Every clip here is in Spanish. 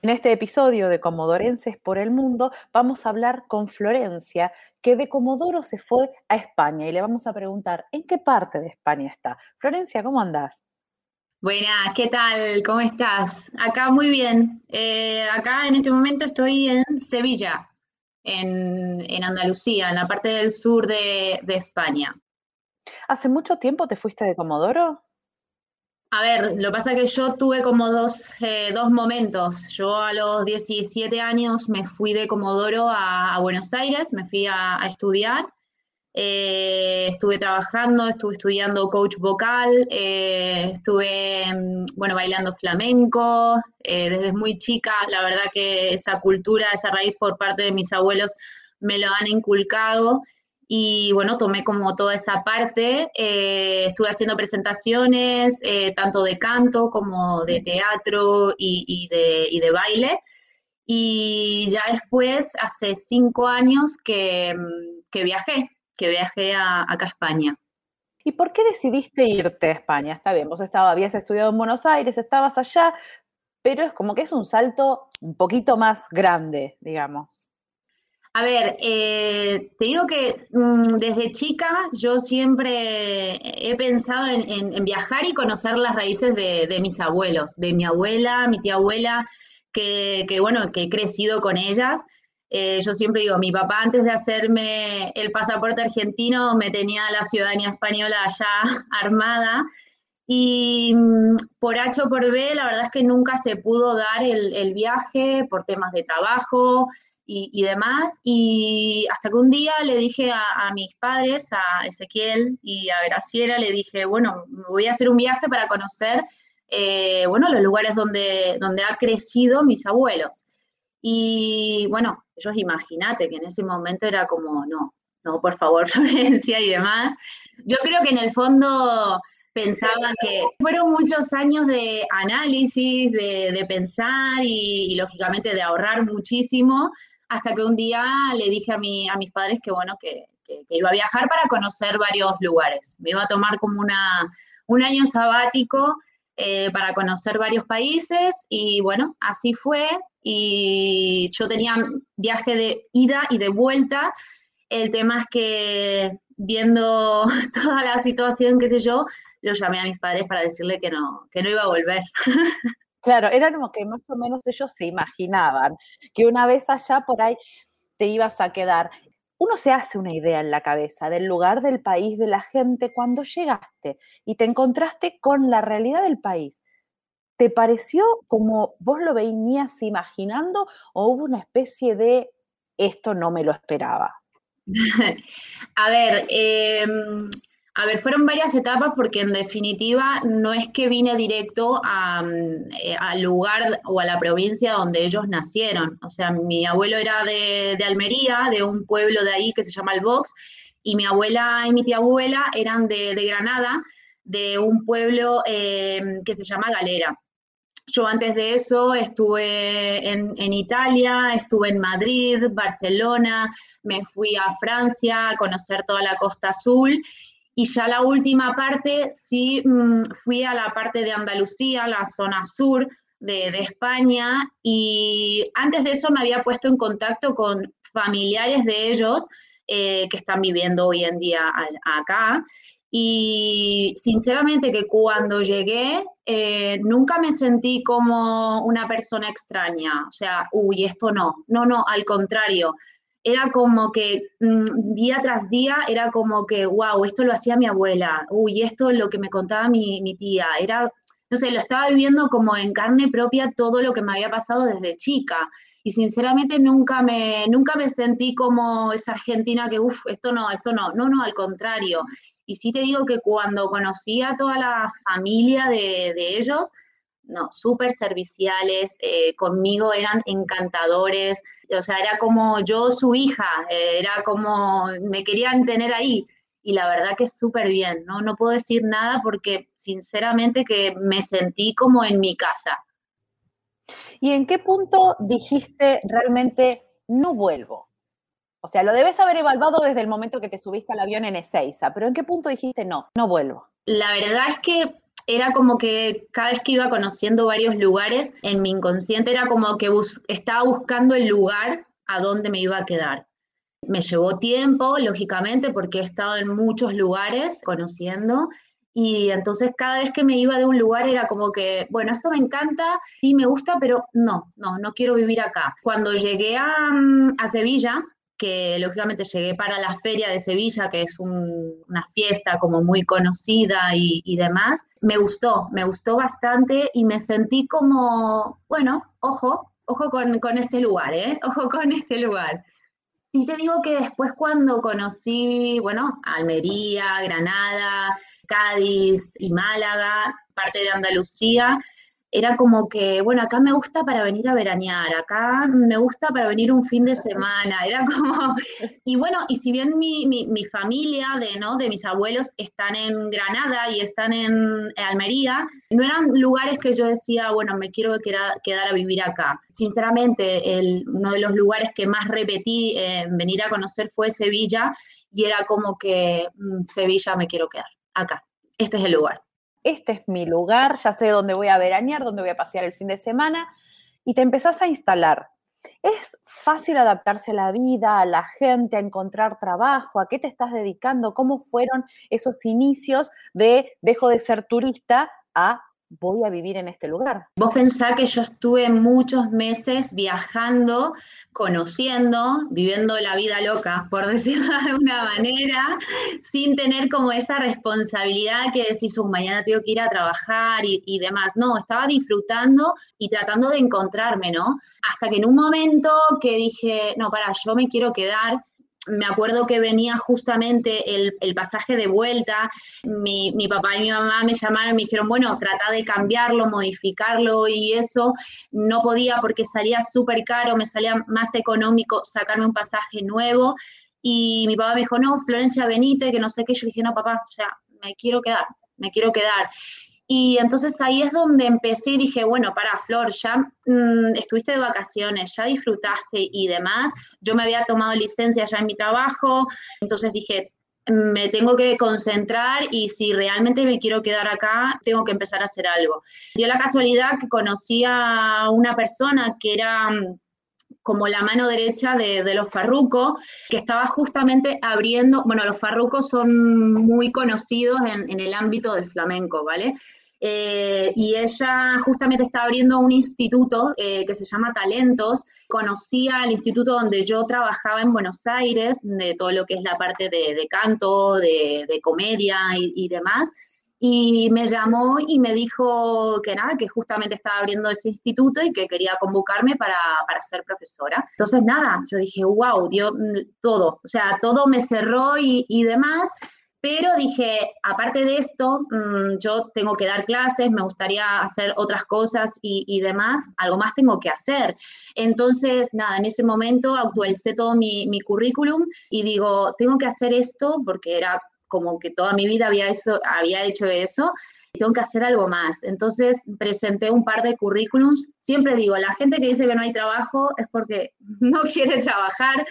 En este episodio de Comodorenses por el Mundo vamos a hablar con Florencia, que de Comodoro se fue a España y le vamos a preguntar en qué parte de España está. Florencia, ¿cómo andás? Buenas, ¿qué tal? ¿Cómo estás? Acá muy bien. Eh, acá en este momento estoy en Sevilla, en, Andalucía, en la parte del sur de, de España. ¿Hace mucho tiempo te fuiste de Comodoro? A ver, lo que pasa es que yo tuve como dos, eh, dos momentos. Yo a los 17 años me fui de Comodoro a, Buenos Aires, me fui a, estudiar. Eh, estuve trabajando, estuve estudiando coach vocal, eh, estuve, mm, bueno, bailando flamenco desde muy chica. La verdad que esa cultura, esa raíz por parte de mis abuelos me lo han inculcado y bueno, tomé como toda esa parte, eh, estuve haciendo presentaciones, eh, tanto de canto como de teatro y, de, baile. Y ya después, hace cinco años que, viajé, que viajé a, acá a España. ¿Y por qué decidiste irte a España? Está bien, vos estaba, habías estudiado en Buenos Aires, estabas allá, pero es como que es un salto un poquito más grande, digamos. A ver, eh, te digo que mm, desde chica yo siempre he pensado en, viajar y conocer las raíces de, mis abuelos, de mi abuela, mi tía abuela, que, bueno, que he crecido con ellas. Eh, yo siempre digo, mi papá antes de hacerme el pasaporte argentino me tenía la ciudadanía española ya armada. Y mm, por H o por B, la verdad es que nunca se pudo dar el, el viaje por temas de trabajo y, demás. Y hasta que un día le dije a, mis padres, a Ezequiel y a Graciela, le dije, bueno, voy a hacer un viaje para conocer, eh, bueno, los lugares donde, donde ha crecido mis abuelos. Y bueno, ellos imagínate que en ese momento era como, no, no, por favor, Florencia y demás. Yo creo que en el fondo pensaban que fueron muchos años de análisis, de, pensar y, lógicamente de ahorrar muchísimo hasta que un día le dije a, mi, a mis padres que, bueno, que, iba a viajar para conocer varios lugares. Me iba a tomar como una, un año sabático eh, para conocer varios países y bueno, así fue. Y yo tenía viaje de ida y de vuelta. El tema es que viendo toda la situación, qué sé yo, lo llamé a mis padres para decirle que no, que no iba a volver. Claro, era como que más o menos ellos se imaginaban que una vez allá por ahí te ibas a quedar. Uno se hace una idea en la cabeza del lugar, del país, de la gente cuando llegaste y te encontraste con la realidad del país. ¿Te pareció como vos lo venías imaginando o hubo una especie de esto no me lo esperaba? A ver, eh, a ver, fueron varias etapas porque en definitiva no es que vine directo eh, al lugar o a la provincia donde ellos nacieron. O sea, mi abuelo era de, Almería, de un pueblo de ahí que se llama El Box, y mi abuela y mi tía abuela eran de, Granada, de un pueblo eh, que se llama Galera. Yo antes de eso estuve en, en, Italia, estuve en Madrid, Barcelona, me fui a Francia a conocer toda la costa azul y ya la última parte, sí mm, fui a la parte de Andalucía, la zona sur de, España, y antes de eso me había puesto en contacto con familiares de ellos eh, que están viviendo hoy en día acá. Y sinceramente que cuando llegué, eh, nunca me sentí como una persona extraña, o sea, uy, esto no, no, no, al contrario, era como que mm, día tras día era como que, wow, esto lo hacía mi abuela, uy, esto es lo que me contaba mi, tía, era, no sé, lo estaba viviendo como en carne propia todo lo que me había pasado desde chica. Y sinceramente nunca me, nunca me sentí como esa argentina que, uff, esto no, esto no, no, no, al contrario. Y sí te digo que cuando conocí a toda la familia de, de ellos, no, súper serviciales, eh, conmigo eran encantadores, o sea, era como yo su hija, eh, era como me querían tener ahí y la verdad que súper bien, ¿no? No puedo decir nada porque sinceramente que me sentí como en mi casa. ¿Y en qué punto dijiste realmente no vuelvo? O sea, lo debes haber evaluado desde el momento que te subiste al avión en Ezeiza, pero ¿en qué punto dijiste no, no vuelvo? La verdad es que era como que cada vez que iba conociendo varios lugares, en mi inconsciente era como que estaba buscando el lugar a donde me iba a quedar. Me llevó tiempo, lógicamente, porque he estado en muchos lugares conociendo y entonces cada vez que me iba de un lugar era como que, bueno, esto me encanta, sí me gusta, pero no, no, no quiero vivir acá. Cuando llegué a, mm, a Sevilla, que lógicamente llegué para la feria de Sevilla, que es una fiesta como muy conocida y, y, demás, me gustó, me gustó bastante y me sentí como, bueno, ojo, ojo con, con este lugar, ¿eh? Ojo con este lugar. Sí te digo que después cuando conocí, bueno, Almería, Granada, Cádiz y Málaga, parte de Andalucía, era como que, bueno, acá me gusta para venir a veranear, acá me gusta para venir un fin de semana, era como, y bueno, y si bien mi, mi, familia de, ¿no? de mis abuelos están en Granada y están en Almería, no eran lugares que yo decía, bueno, me quiero quedar, quedar a vivir acá. Sinceramente, el, uno de los lugares que más repetí en venir a conocer fue Sevilla y era como que mm, Sevilla me quiero quedar acá, este es el lugar este es mi lugar, ya sé dónde voy a veranear, dónde voy a pasear el fin de semana, y te empezás a instalar. Es fácil adaptarse a la vida, a la gente, a encontrar trabajo, a qué te estás dedicando, cómo fueron esos inicios de dejo de ser turista a voy a vivir en este lugar. Vos pensás que yo estuve muchos meses viajando, conociendo, viviendo la vida loca, por decirlo de alguna manera, sin tener como esa responsabilidad que decís, un mañana tengo que ir a trabajar y, demás. No, estaba disfrutando y tratando de encontrarme, ¿no? Hasta que en un momento que dije, no, para, yo me quiero quedar me acuerdo que venía justamente el, pasaje de vuelta, mi, papá y mi mamá me llamaron y me dijeron, bueno, trata de cambiarlo, modificarlo y eso, no podía porque salía súper caro, me salía más económico sacarme un pasaje nuevo. Y mi papá me dijo, no, Florencia, venite, que no sé qué, yo dije, no, papá, ya, me quiero quedar, me quiero quedar. Y entonces ahí es donde empecé y dije, bueno, para Flor, ya mm, estuviste de vacaciones, ya disfrutaste y demás. Yo me había tomado licencia ya en mi trabajo, entonces dije, me tengo que concentrar y si realmente me quiero quedar acá, tengo que empezar a hacer algo. Dio la casualidad que conocí a una persona que era mm, como la mano derecha de, los farrucos, que estaba justamente abriendo, bueno, los farrucos son muy conocidos en, el ámbito del flamenco, ¿vale? Eh, y ella justamente estaba abriendo un instituto eh, que se llama Talentos. Conocía el instituto donde yo trabajaba en Buenos Aires, de todo lo que es la parte de, canto, de, comedia y, demás. Y me llamó y me dijo que nada, que justamente estaba abriendo ese instituto y que quería convocarme para, para ser profesora. Entonces, nada, yo dije, wow, dio todo, o sea, todo me cerró y, y demás. Pero dije, aparte de esto, mm, yo tengo que dar clases, me gustaría hacer otras cosas y, demás, algo más tengo que hacer. Entonces, nada, en ese momento actualicé todo mi, mi currículum y digo, tengo que hacer esto porque era como que toda mi vida había, hecho eso tengo que hacer algo más. Entonces presenté un par de currículums. Siempre digo, la gente que dice que no hay trabajo es porque no quiere trabajar.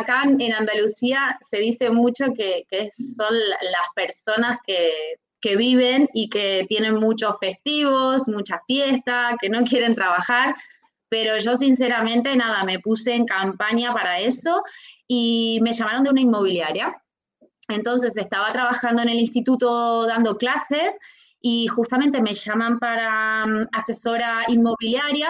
Acá en Andalucía se dice mucho que, son las personas que, que viven y que tienen muchos festivos, mucha fiesta, que no quieren trabajar, pero yo sinceramente nada, me puse en campaña para eso y me llamaron de una inmobiliaria. Entonces estaba trabajando en el instituto dando clases y justamente me llaman para mm, asesora inmobiliaria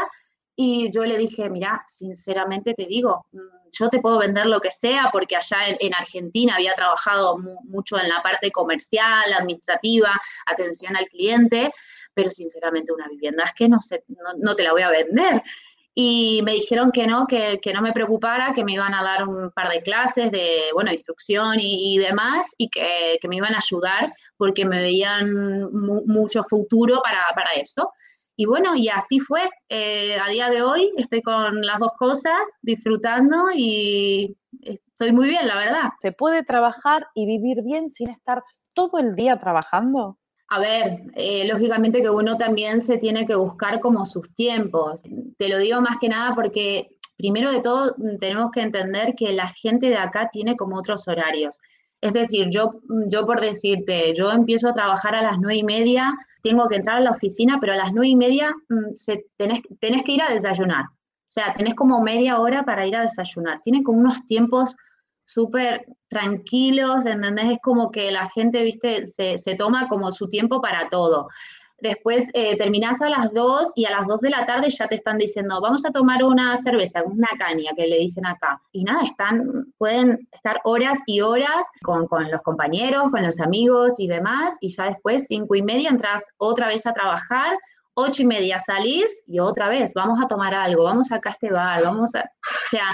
y yo le dije, mira, sinceramente te digo, mm, yo te puedo vender lo que sea porque allá en, Argentina había trabajado mucho en la parte comercial, administrativa, atención al cliente, pero sinceramente una vivienda es que no, sé, no te la voy a vender y me dijeron que no, que, no me preocupara, que me iban a dar un par de clases de, bueno, instrucción y, demás, y que, me iban a ayudar porque me veían mucho futuro para, eso. y bueno, y así fue. Eh, a día de hoy estoy con las dos cosas, disfrutando y estoy muy bien, la verdad. ¿Se puede trabajar y vivir bien sin estar todo el día trabajando? A ver, eh, lógicamente que uno también se tiene que buscar como sus tiempos. Te lo digo más que nada porque primero de todo tenemos que entender que la gente de acá tiene como otros horarios. Es decir, yo, yo por decirte, yo empiezo a trabajar a las nueve y media, tengo que entrar a la oficina, pero a las nueve y media mm, se, tenés, tenés que ir a desayunar. O sea, tenés como media hora para ir a desayunar. Tiene como unos tiempos súper tranquilos, ¿entendés? Es como que la gente, viste, se, se, toma como su tiempo para todo. Después eh, a las 2 y a las 2 de la tarde ya te están diciendo, vamos a tomar una cerveza, una caña que le dicen acá. Y nada, están, pueden estar horas y horas con, con los compañeros, con los amigos y demás, y ya después, cinco y media, entras otra vez a trabajar, ocho y media salís y otra vez, vamos a tomar algo, vamos acá a este bar, vamos a... O sea,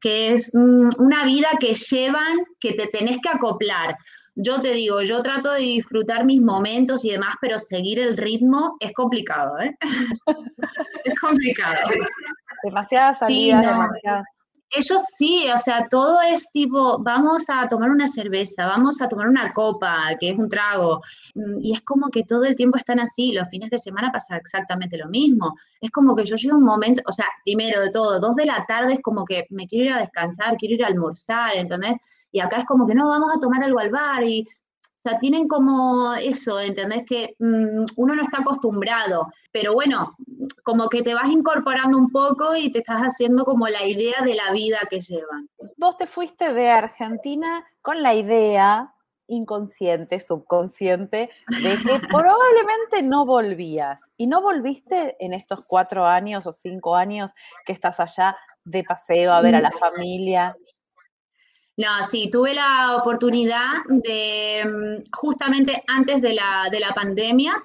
que es una vida que llevan, que te tenés que acoplar. Yo te digo, yo trato de disfrutar mis momentos y demás, pero seguir el ritmo es complicado, ¿eh? es complicado. Demasiadas salidas, ellos sí, o sea, todo es tipo, vamos a tomar una cerveza, vamos a tomar una copa, que es un trago, mm, y es como que todo el tiempo están así, los fines de semana pasa exactamente lo mismo. Es como que yo llego un momento, o sea, primero de todo, dos de la tarde es como que me quiero ir a descansar, quiero ir a almorzar, ¿entendés? Y acá es como que no, vamos a tomar algo al bar y sea, tienen como eso, ¿entendés? Que mm, uno no está acostumbrado, pero bueno, como que te vas incorporando un poco y te estás haciendo como la idea de la vida que llevan. Vos te fuiste de Argentina con la idea inconsciente, subconsciente, de que probablemente no volvías. Y no volviste en estos cuatro años o cinco años que estás allá de paseo a ver a la familia. No, sí, tuve la oportunidad de, mm, justamente antes de la, de la pandemia,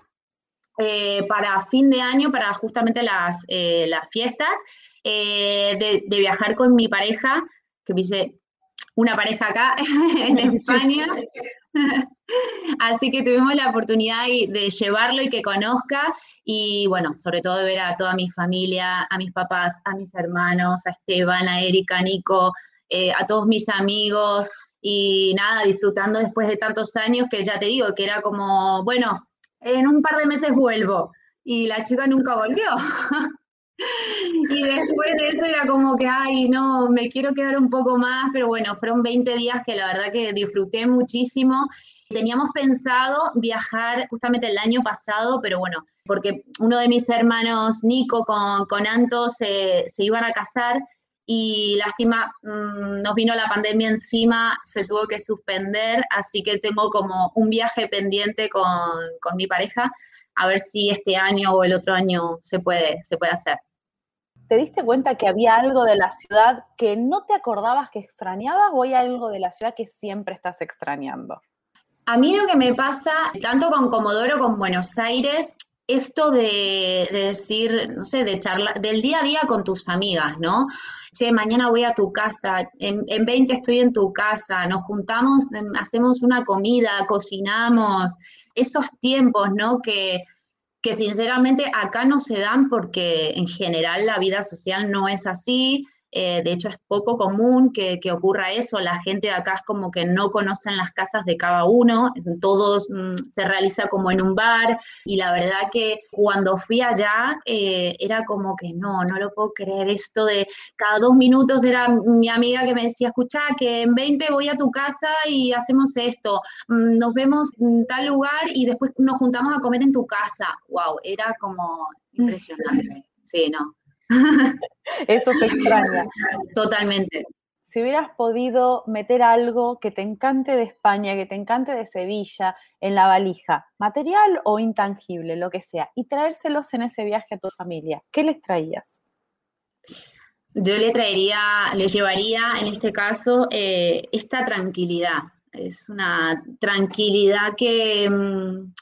eh, para fin de año, para justamente las, eh, las fiestas, eh, de, viajar con mi pareja, que hice una pareja acá en España. Así que tuvimos la oportunidad de llevarlo y que conozca y bueno, sobre todo de ver a toda mi familia, a mis papás, a mis hermanos, a Esteban, a Erika, a Nico, eh, a todos mis amigos y nada, disfrutando después de tantos años que ya te digo que era como, bueno, en un par de meses vuelvo y la chica nunca volvió. y después de eso era como que, ay, no, me quiero quedar un poco más, pero bueno, fueron 20 días que la verdad que disfruté muchísimo. Teníamos pensado viajar justamente el año pasado, pero bueno, porque uno de mis hermanos, Nico, con, con Anto, se, se iban a casar y lástima, mm, nos vino la pandemia encima, se tuvo que suspender, así que tengo como un viaje pendiente con, con, mi pareja, a ver si este año o el otro año se puede, se puede hacer. ¿Te diste cuenta que había algo de la ciudad que no te acordabas que extrañabas o hay algo de la ciudad que siempre estás extrañando? A mí lo que me pasa, tanto con Comodoro como Buenos Aires, esto de, decir, no sé, de charlar, del día a día con tus amigas, ¿no? Che, mañana voy a tu casa, en, en 20 estoy en tu casa, nos juntamos, hacemos una comida, cocinamos, esos tiempos, ¿no? Que, que sinceramente acá no se dan porque en general la vida social no es así, eh, de hecho, es poco común que, ocurra eso. La gente de acá es como que no conocen las casas de cada uno. Todos mm, se realiza como en un bar. Y la verdad que cuando fui allá eh, era como que no, no lo puedo creer. Esto de cada dos minutos era mi amiga que me decía, escucha, que en 20 voy a tu casa y hacemos esto. Mm, nos vemos en tal lugar y después nos juntamos a comer en tu casa. Wow, era como impresionante. Sí, no. Eso se extraña. Totalmente. Si hubieras podido meter algo que te encante de España, que te encante de Sevilla, en la valija, material o intangible, lo que sea, y traérselos en ese viaje a tu familia, ¿qué les traías? Yo le traería, le llevaría en este caso eh, esta tranquilidad. Es una tranquilidad que, mm,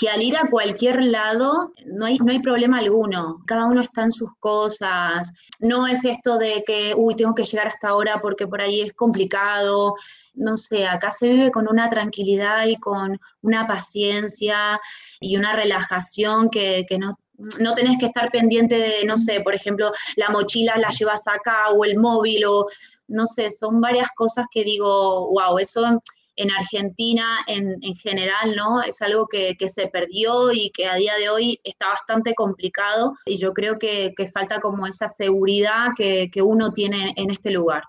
que al ir a cualquier lado no hay, no hay problema alguno, cada uno está en sus cosas, no es esto de que, uy, tengo que llegar hasta ahora porque por ahí es complicado, no sé, acá se vive con una tranquilidad y con una paciencia y una relajación que, no, no tenés que estar pendiente de, no sé, por ejemplo, la mochila la llevas acá o el móvil o, no sé, son varias cosas que digo, wow, eso en Argentina en, general, ¿no? Es algo que, se perdió y que a día de hoy está bastante complicado y yo creo que, falta como esa seguridad que, uno tiene en este lugar.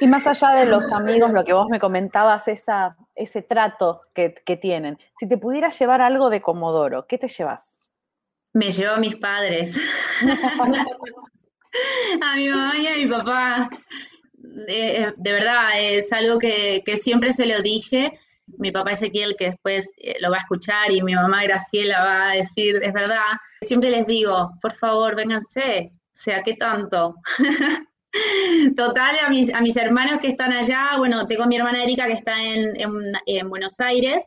Y más allá de los amigos, lo que vos me comentabas, esa, ese trato que, que tienen, si te pudieras llevar algo de Comodoro, ¿qué te llevas? Me llevo a mis padres. a mi mamá y a mi papá. Eh, de verdad, es algo que, siempre se lo dije. Mi papá Ezequiel, que después eh, lo va a escuchar, y mi mamá Graciela va a decir, es verdad. Siempre les digo, por favor, vénganse. O sea, ¿qué tanto? Total, a mis, a mis hermanos que están allá, bueno, tengo mi hermana Erika que está en, en Buenos Aires,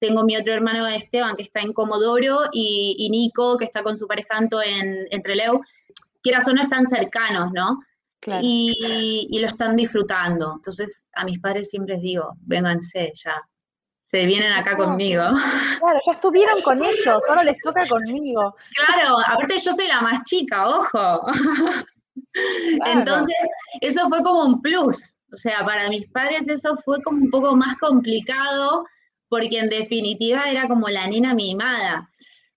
tengo mi otro hermano Esteban que está en Comodoro y, Nico que está con su pareja Anto en, en Treleu. Quieras o no están cercanos, ¿no? Y, lo están disfrutando. Entonces, a mis padres siempre les digo, vénganse ya. Se vienen acá conmigo. Claro, ya estuvieron con ellos, ahora les toca conmigo. Claro, aparte yo soy la más chica, ojo. Entonces, eso fue como un plus. O sea, para mis padres eso fue como un poco más complicado porque en definitiva era como la nena mimada.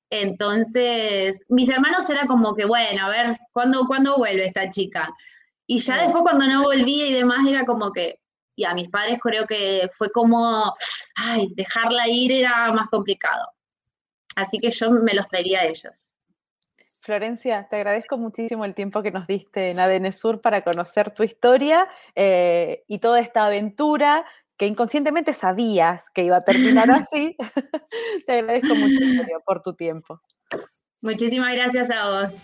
Entonces, mis hermanos era como que, bueno, a ver, ¿cuándo, ¿cuándo vuelve esta chica? Y ya después cuando no volvía y demás era como que, y a mis padres creo que fue como, ay, dejarla ir era más complicado. Así que yo me los traería a ellos. Florencia, te agradezco muchísimo el tiempo que nos diste en ADN Sur para conocer tu historia eh, y toda esta aventura que inconscientemente sabías que iba a terminar así. Te agradezco mucho por tu tiempo. Muchísimas gracias a vos.